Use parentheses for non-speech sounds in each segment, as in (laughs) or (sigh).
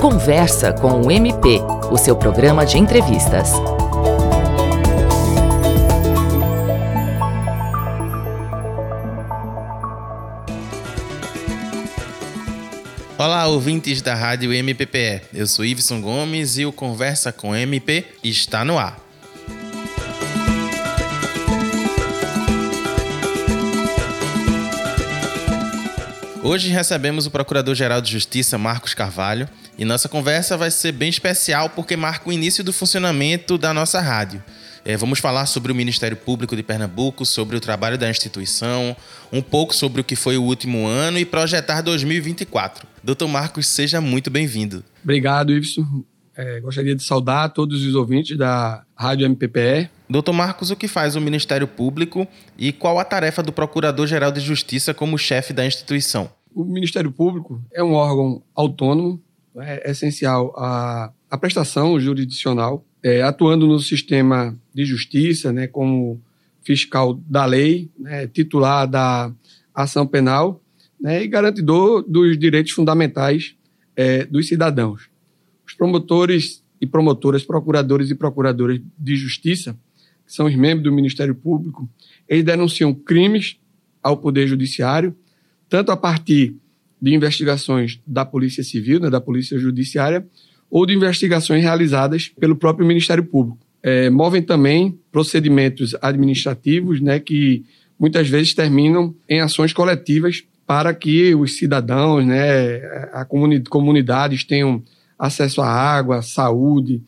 Conversa com o MP, o seu programa de entrevistas. Olá, ouvintes da Rádio MPPE. Eu sou Iveson Gomes e o Conversa com MP está no ar. Hoje recebemos o Procurador-Geral de Justiça, Marcos Carvalho, e nossa conversa vai ser bem especial porque marca o início do funcionamento da nossa rádio. É, vamos falar sobre o Ministério Público de Pernambuco, sobre o trabalho da instituição, um pouco sobre o que foi o último ano e projetar 2024. Doutor Marcos, seja muito bem-vindo. Obrigado, Iveson. É, gostaria de saudar todos os ouvintes da Rádio MPPE. Doutor Marcos, o que faz o Ministério Público e qual a tarefa do Procurador-Geral de Justiça como chefe da instituição? O Ministério Público é um órgão autônomo, é essencial à, à prestação jurisdicional, é, atuando no sistema de justiça, né, como fiscal da lei, né, titular da ação penal né, e garantidor dos direitos fundamentais é, dos cidadãos. Os promotores e promotoras, procuradores e procuradoras de justiça, que são os membros do Ministério Público, eles denunciam crimes ao Poder Judiciário, tanto a partir de investigações da Polícia Civil, né, da Polícia Judiciária, ou de investigações realizadas pelo próprio Ministério Público. É, movem também procedimentos administrativos né, que muitas vezes terminam em ações coletivas para que os cidadãos, né, a comuni comunidades tenham acesso à água, saúde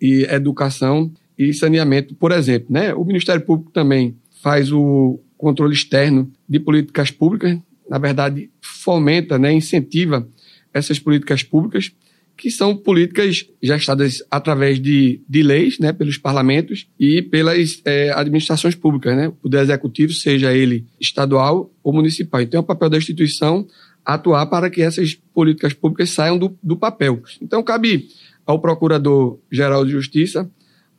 e educação e saneamento, por exemplo. Né? O Ministério Público também faz o controle externo de políticas públicas, na verdade, fomenta, né, incentiva essas políticas públicas, que são políticas gestadas através de, de leis, né, pelos parlamentos e pelas é, administrações públicas, né, o poder executivo, seja ele estadual ou municipal. Então, é o papel da instituição atuar para que essas políticas públicas saiam do, do papel. Então, cabe ao Procurador-Geral de Justiça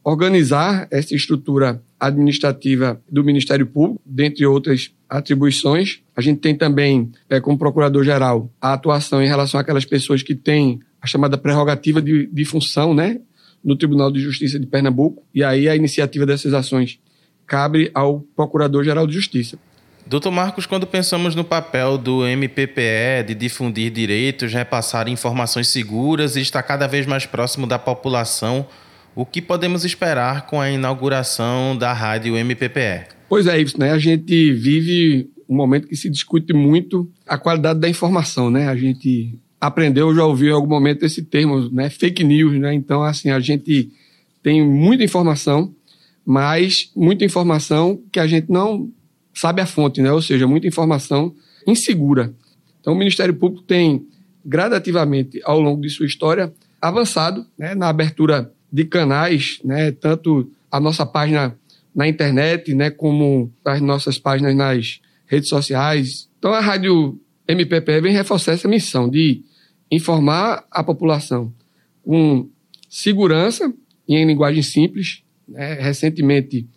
organizar essa estrutura administrativa do Ministério Público, dentre outras atribuições. A gente tem também, é, como Procurador-Geral, a atuação em relação àquelas pessoas que têm a chamada prerrogativa de, de função, né, no Tribunal de Justiça de Pernambuco, e aí a iniciativa dessas ações cabe ao Procurador-Geral de Justiça. Doutor Marcos, quando pensamos no papel do MPPE de difundir direitos, repassar informações seguras e estar cada vez mais próximo da população, o que podemos esperar com a inauguração da rádio MPPE? Pois é, isso, né? A gente vive um momento que se discute muito a qualidade da informação, né? A gente aprendeu, já ouviu em algum momento esse termo, né? Fake news, né? Então, assim, a gente tem muita informação, mas muita informação que a gente não sabe a fonte, né? ou seja, muita informação insegura. Então, o Ministério Público tem gradativamente, ao longo de sua história, avançado né, na abertura de canais, né, tanto a nossa página na internet, né, como as nossas páginas nas redes sociais. Então, a Rádio MPP vem reforçar essa missão de informar a população com segurança e em linguagem simples. Né? Recentemente,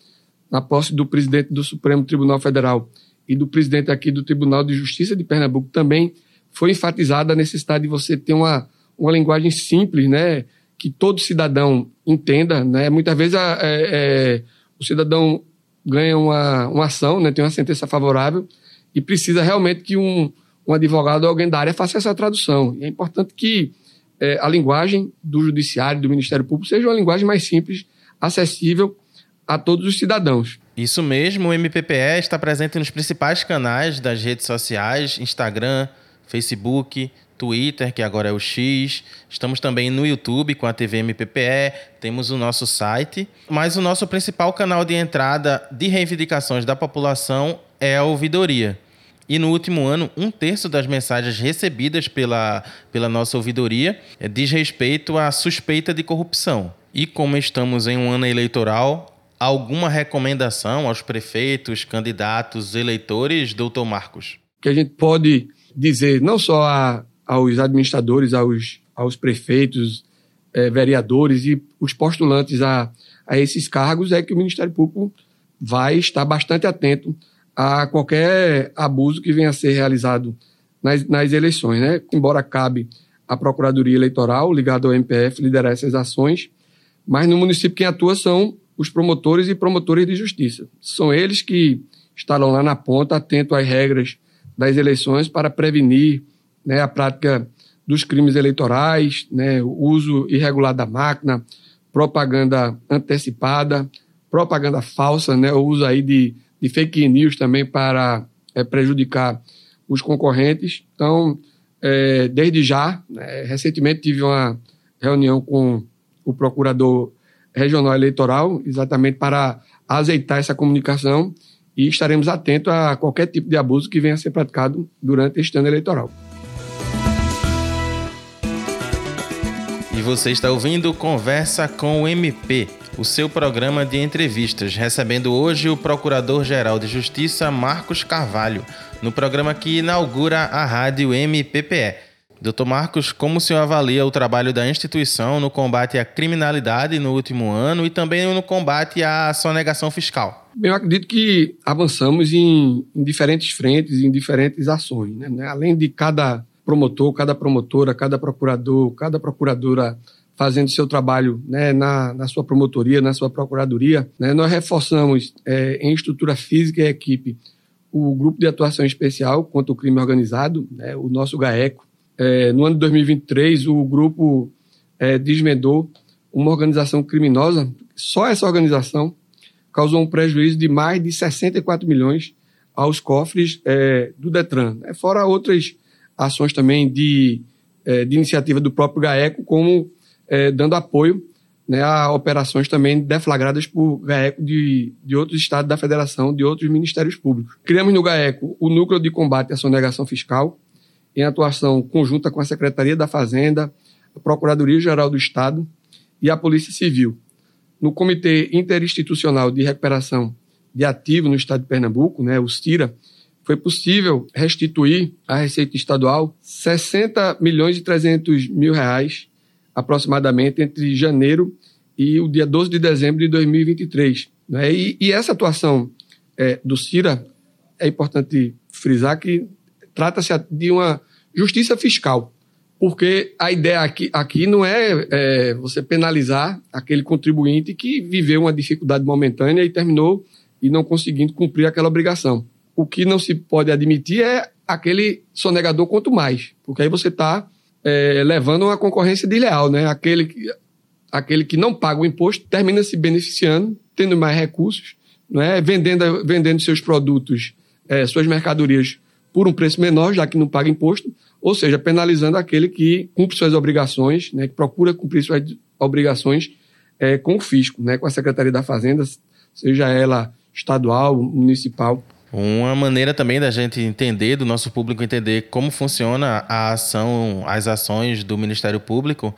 na posse do presidente do Supremo Tribunal Federal e do presidente aqui do Tribunal de Justiça de Pernambuco também foi enfatizada a necessidade de você ter uma, uma linguagem simples, né, que todo cidadão entenda, né? Muitas vezes a, é, é, o cidadão ganha uma, uma ação, né, tem uma sentença favorável e precisa realmente que um, um advogado ou alguém da área faça essa tradução. E é importante que é, a linguagem do judiciário, do Ministério Público, seja uma linguagem mais simples, acessível a todos os cidadãos. Isso mesmo, o MPPE está presente nos principais canais das redes sociais, Instagram, Facebook, Twitter, que agora é o X. Estamos também no YouTube com a TV MPPE, temos o nosso site, mas o nosso principal canal de entrada de reivindicações da população é a ouvidoria. E no último ano, um terço das mensagens recebidas pela, pela nossa ouvidoria é, diz respeito à suspeita de corrupção. E como estamos em um ano eleitoral, alguma recomendação aos prefeitos, candidatos, eleitores, doutor Marcos? Que a gente pode dizer não só a, aos administradores, aos, aos prefeitos, eh, vereadores e os postulantes a, a esses cargos é que o Ministério Público vai estar bastante atento a qualquer abuso que venha a ser realizado nas, nas eleições. Né? Embora cabe a Procuradoria Eleitoral, ligada ao MPF, liderar essas ações, mas no município quem atua são os promotores e promotores de justiça. São eles que estarão lá na ponta, atentos às regras das eleições para prevenir né, a prática dos crimes eleitorais, né, o uso irregular da máquina, propaganda antecipada, propaganda falsa, né, o uso aí de, de fake news também para é, prejudicar os concorrentes. Então, é, desde já, né, recentemente tive uma reunião com o procurador regional eleitoral, exatamente para azeitar essa comunicação e estaremos atentos a qualquer tipo de abuso que venha a ser praticado durante este ano eleitoral. E você está ouvindo Conversa com o MP, o seu programa de entrevistas, recebendo hoje o Procurador-Geral de Justiça Marcos Carvalho, no programa que inaugura a rádio MPPE. Doutor Marcos, como o senhor avalia o trabalho da instituição no combate à criminalidade no último ano e também no combate à sonegação fiscal? Eu acredito que avançamos em, em diferentes frentes, em diferentes ações. Né? Além de cada promotor, cada promotora, cada procurador, cada procuradora fazendo seu trabalho né, na, na, sua promotoria, na sua procuradoria, né, nós reforçamos é, em estrutura física e equipe o grupo de atuação especial contra o crime organizado, né, o nosso GAECO. É, no ano de 2023, o grupo é, desmendou uma organização criminosa, só essa organização causou um prejuízo de mais de 64 milhões aos cofres é, do Detran, né, fora outras ações também de, é, de iniciativa do próprio GAECO, como é, dando apoio né, a operações também deflagradas por GAECO de, de outros estados da federação, de outros ministérios públicos. Criamos no GAECO o Núcleo de Combate à Sonegação Fiscal, em atuação conjunta com a Secretaria da Fazenda, a Procuradoria-Geral do Estado e a Polícia Civil. No Comitê Interinstitucional de Recuperação de Ativo no Estado de Pernambuco, né, o CIRA, foi possível restituir à Receita Estadual 60 milhões e 300 mil reais, aproximadamente, entre janeiro e o dia 12 de dezembro de 2023. Né? E, e essa atuação é, do CIRA, é importante frisar que trata-se de uma justiça fiscal, porque a ideia aqui, aqui não é, é você penalizar aquele contribuinte que viveu uma dificuldade momentânea e terminou e não conseguindo cumprir aquela obrigação o que não se pode admitir é aquele sonegador quanto mais, porque aí você está é, levando uma concorrência desleal, né? Aquele que, aquele que não paga o imposto termina se beneficiando, tendo mais recursos, né? vendendo, vendendo seus produtos, é, suas mercadorias por um preço menor, já que não paga imposto, ou seja, penalizando aquele que cumpre suas obrigações, né? que procura cumprir suas obrigações é, com o fisco, né? com a Secretaria da Fazenda, seja ela estadual, municipal. Uma maneira também da gente entender, do nosso público entender como funciona a ação, as ações do Ministério Público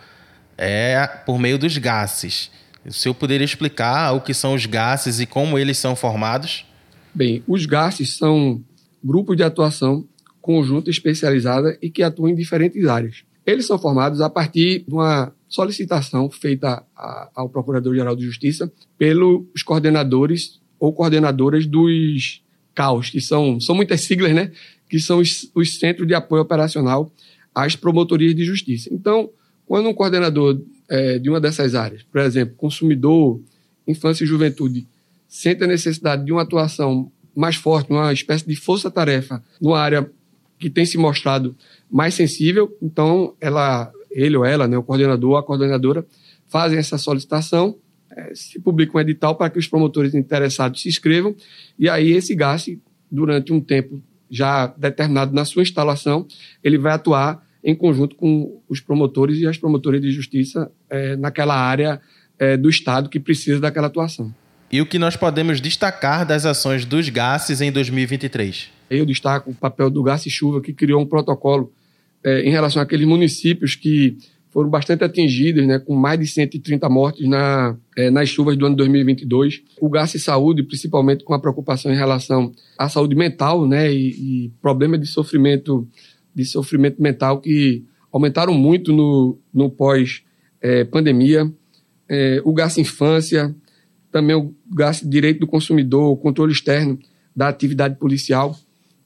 é por meio dos gases. O senhor poderia explicar o que são os gases e como eles são formados? Bem, os gases são grupos de atuação conjunta especializada e que atuam em diferentes áreas. Eles são formados a partir de uma solicitação feita ao Procurador-Geral de Justiça pelos coordenadores ou coordenadoras dos CAUS, que são, são muitas siglas, né? Que são os, os Centros de Apoio Operacional às Promotorias de Justiça. Então, quando um coordenador é, de uma dessas áreas, por exemplo, consumidor, infância e juventude, sente a necessidade de uma atuação mais forte, uma espécie de força-tarefa numa área que tem se mostrado mais sensível, então ela, ele ou ela, né, o coordenador, a coordenadora, fazem essa solicitação é, se publica um edital para que os promotores interessados se inscrevam e aí esse GAS, durante um tempo já determinado na sua instalação, ele vai atuar em conjunto com os promotores e as promotoras de justiça é, naquela área é, do Estado que precisa daquela atuação. E o que nós podemos destacar das ações dos GASes em 2023? Eu destaco o papel do GAS Chuva, que criou um protocolo em relação àqueles municípios que foram bastante atingidas, né, com mais de 130 mortes na, é, nas chuvas do ano 2022. O gasto de saúde, principalmente com a preocupação em relação à saúde mental, né, e, e problemas de sofrimento, de sofrimento mental que aumentaram muito no, no pós-pandemia. É, é, o gasto infância, também o gasto direito do consumidor, o controle externo da atividade policial.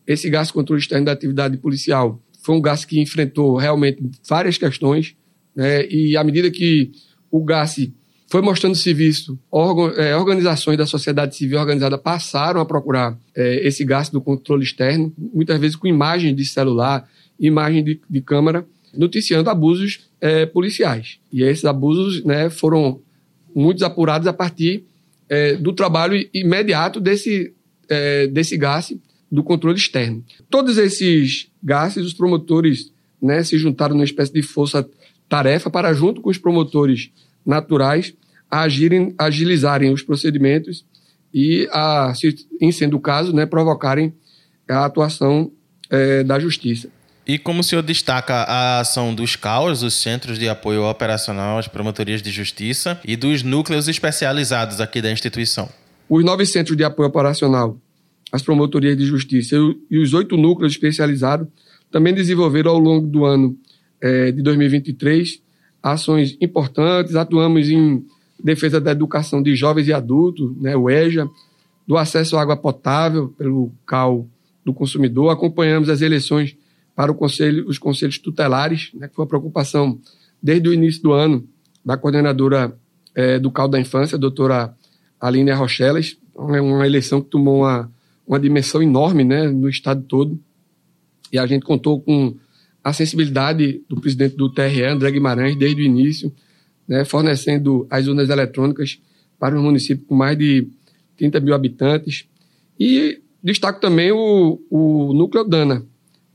Esse gasto controle externo da atividade policial foi um GAS que enfrentou realmente várias questões, né? e à medida que o GAS foi mostrando serviço, é, organizações da sociedade civil organizada passaram a procurar é, esse gasto do controle externo, muitas vezes com imagem de celular, imagem de, de câmera, noticiando abusos é, policiais. E esses abusos né, foram muitos apurados a partir é, do trabalho imediato desse, é, desse gasto do controle externo. Todos esses gastos, os promotores né, se juntaram numa espécie de força-tarefa para, junto com os promotores naturais agirem, agilizarem os procedimentos e, a, se, em sendo o caso, né, provocarem a atuação é, da justiça. E como o senhor destaca a ação dos CAUS, os Centros de Apoio Operacional às Promotorias de Justiça, e dos núcleos especializados aqui da instituição? Os nove Centros de Apoio Operacional às Promotorias de Justiça e os oito núcleos especializados também desenvolveram ao longo do ano é, de 2023 ações importantes, atuamos em defesa da educação de jovens e adultos, né, o EJA, do acesso à água potável pelo CAL do consumidor, acompanhamos as eleições para conselho, os conselhos tutelares, né, que foi uma preocupação desde o início do ano da coordenadora é, do CAL da Infância, a doutora Aline Rochelas, é uma eleição que tomou uma, uma dimensão enorme né, no estado todo, e a gente contou com a sensibilidade do presidente do TRE, André Guimarães, desde o início, né, fornecendo as urnas eletrônicas para um município com mais de 30 mil habitantes. E destaco também o, o Núcleo Dana,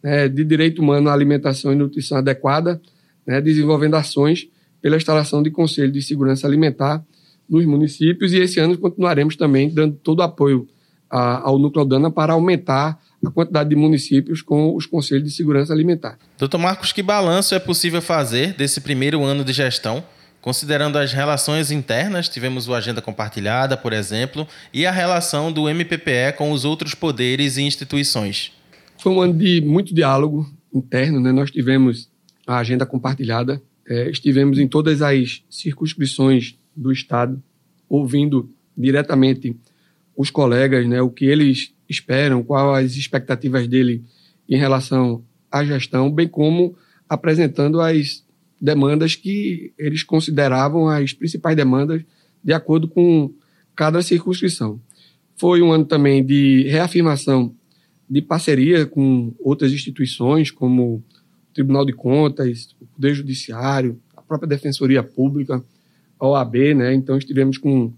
né, de Direito Humano à Alimentação e Nutrição Adequada, né, desenvolvendo ações pela instalação de Conselho de Segurança Alimentar nos municípios. E esse ano continuaremos também dando todo o apoio a, ao Núcleo Dana para aumentar a quantidade de municípios com os Conselhos de Segurança Alimentar. Doutor Marcos, que balanço é possível fazer desse primeiro ano de gestão? Considerando as relações internas, tivemos o Agenda Compartilhada, por exemplo, e a relação do MPPE com os outros poderes e instituições. Foi um ano de muito diálogo interno, né? Nós tivemos a Agenda Compartilhada, é, estivemos em todas as circunscrições do Estado, ouvindo diretamente os colegas, né, o que eles esperam, quais as expectativas dele em relação à gestão, bem como apresentando as demandas que eles consideravam as principais demandas de acordo com cada circunscrição. Foi um ano também de reafirmação de parceria com outras instituições, como o Tribunal de Contas, o Poder Judiciário, a própria Defensoria Pública, a OAB, né? Então estivemos com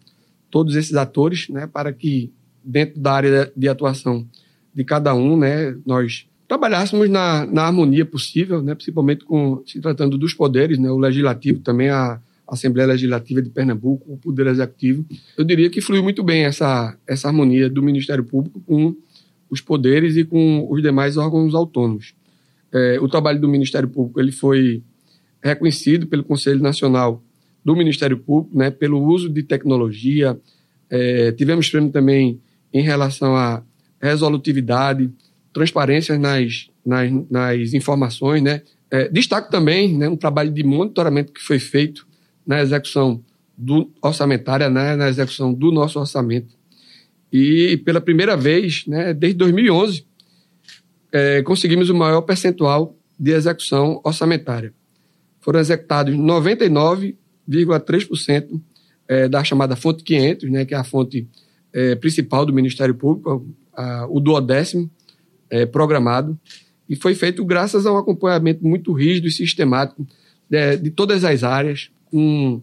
todos esses atores, né, para que dentro da área de atuação de cada um, né, nós trabalhássemos na, na harmonia possível, né, principalmente com se tratando dos poderes, né, o legislativo também a Assembleia Legislativa de Pernambuco, o Poder Executivo. Eu diria que fluiu muito bem essa essa harmonia do Ministério Público com os poderes e com os demais órgãos autônomos. É, o trabalho do Ministério Público ele foi reconhecido pelo Conselho Nacional do Ministério Público, né, pelo uso de tecnologia. É, tivemos prêmio também em relação à resolutividade, transparência nas, nas, nas informações, né? É, destaco também né, um trabalho de monitoramento que foi feito na execução do orçamentária, né, na execução do nosso orçamento. E pela primeira vez, né, desde 2011, é, conseguimos o maior percentual de execução orçamentária. Foram executados 99,3% é, da chamada fonte 500, né, que é a fonte é, principal do Ministério Público, a, o duodécimo, é, programado e foi feito graças a um acompanhamento muito rígido e sistemático de, de todas as áreas, com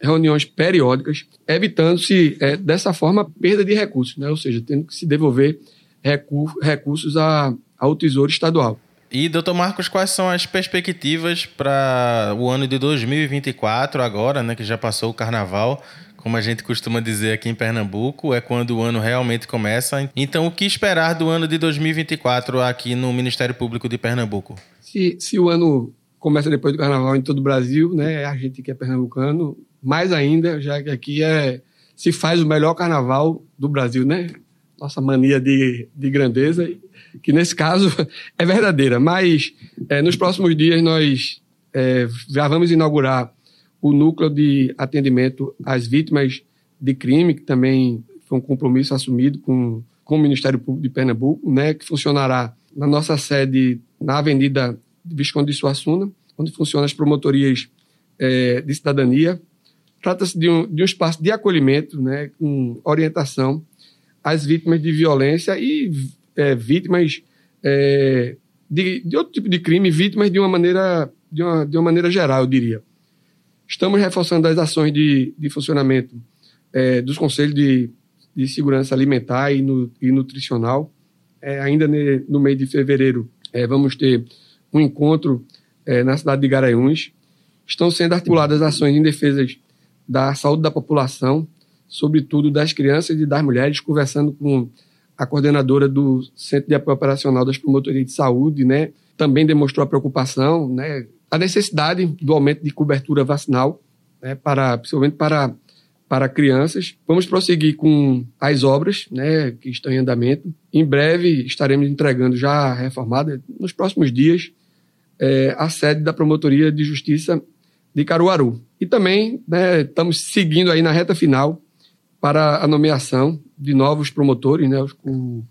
reuniões periódicas, evitando-se, é, dessa forma, perda de recursos, né? ou seja, tendo que se devolver recur recursos a, ao Tesouro Estadual. E, doutor Marcos, quais são as perspectivas para o ano de 2024, agora, né, que já passou o carnaval? como a gente costuma dizer aqui em Pernambuco, é quando o ano realmente começa. Então, o que esperar do ano de 2024 aqui no Ministério Público de Pernambuco? Se, se o ano começa depois do carnaval em todo o Brasil, né, a gente que é pernambucano, mais ainda, já que aqui é se faz o melhor carnaval do Brasil, né? Nossa mania de, de grandeza, que nesse caso (laughs) é verdadeira. Mas é, nos próximos dias nós é, já vamos inaugurar o núcleo de atendimento às vítimas de crime, que também foi um compromisso assumido com, com o Ministério Público de Pernambuco, né, que funcionará na nossa sede na Avenida Visconde de Suassuna, onde funcionam as promotorias é, de cidadania. Trata-se de, um, de um espaço de acolhimento, né, com orientação às vítimas de violência e é, vítimas é, de, de, outro tipo de crime, vítimas de uma maneira, de uma, de uma maneira geral, eu diria. Estamos reforçando as ações de, de funcionamento é, dos conselhos de, de segurança alimentar e, no, e nutricional. É, ainda ne, no mês de fevereiro, é, vamos ter um encontro é, na cidade de Garanhuns. Estão sendo articuladas ações em defesa da saúde da população, sobretudo das crianças e das mulheres, conversando com a coordenadora do Centro de Apoio Operacional das Promotorias de Saúde, né, também demonstrou a preocupação, né, a necessidade do aumento de cobertura vacinal, né, para, principalmente para, para crianças. Vamos prosseguir com as obras né, que estão em andamento. Em breve estaremos entregando já reformada, nos próximos dias, é, a sede da Promotoria de Justiça de Caruaru. E também né, estamos seguindo aí na reta final para a nomeação de novos promotores. Né? O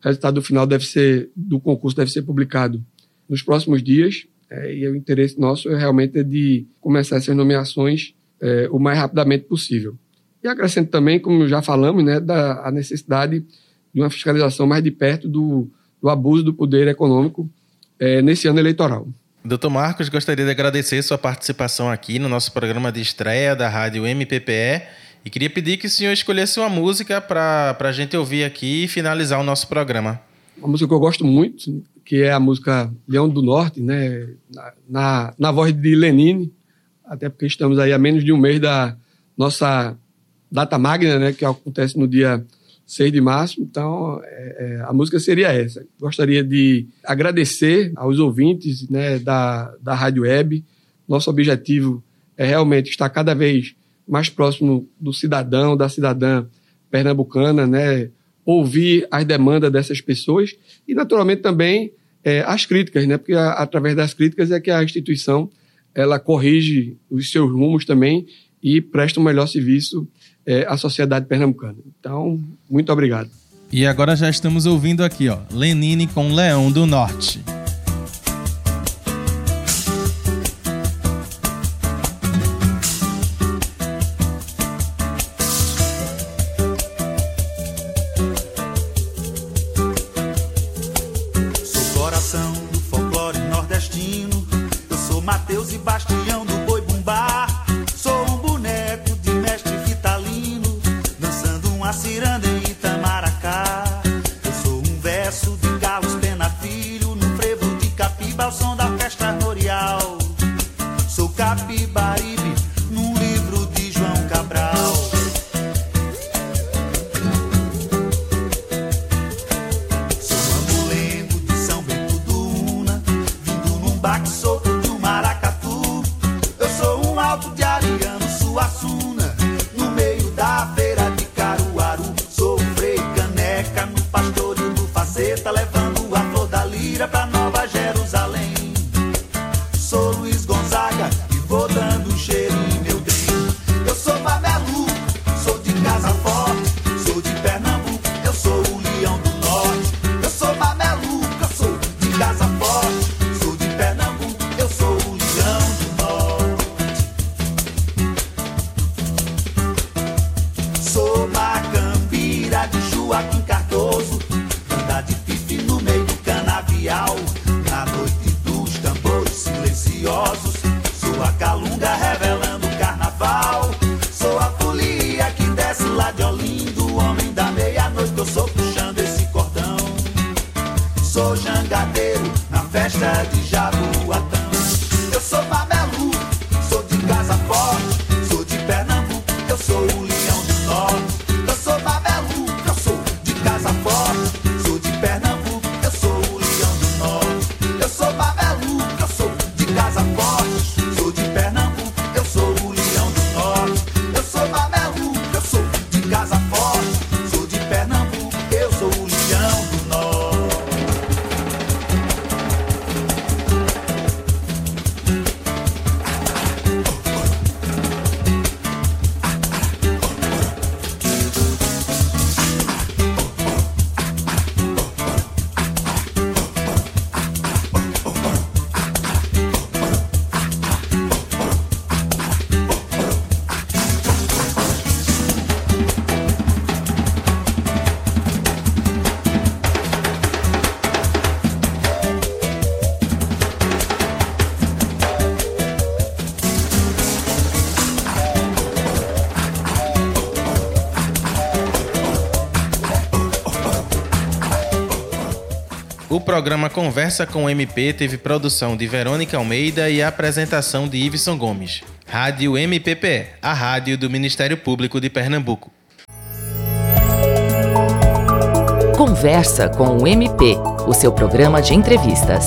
resultado final deve ser do concurso deve ser publicado nos próximos dias. É, e o interesse nosso é realmente de começar essas nomeações é, o mais rapidamente possível. E acrescento também, como já falamos, né, da a necessidade de uma fiscalização mais de perto do, do abuso do poder econômico é, nesse ano eleitoral. Doutor Marcos, gostaria de agradecer sua participação aqui no nosso programa de estreia da Rádio MPPE e queria pedir que o senhor escolhesse uma música para a gente ouvir aqui e finalizar o nosso programa. Uma música que eu gosto muito, que é a música Leão do Norte, né? na, na, na voz de Lenine, até porque estamos aí a menos de um mês da nossa data magna, né? que acontece no dia 6 de março. Então, é, é, a música seria essa. Gostaria de agradecer aos ouvintes né, da, da Rádio Web. Nosso objetivo é realmente estar cada vez mais próximo do cidadão, da cidadã pernambucana, né? ouvir as demandas dessas pessoas e, naturalmente, também é, as críticas, né? porque a, através das críticas é que a instituição ela corrige os seus rumos também e presta um melhor serviço é, à sociedade pernambucana. Então, muito obrigado. E agora já estamos ouvindo aqui, ó, Lenine com Leão do Norte. O programa Conversa com o MP teve produção de Verônica Almeida e apresentação de Iveson Gomes. Rádio MPPE, a rádio do Ministério Público de Pernambuco. Conversa com o MP, o seu programa de entrevistas.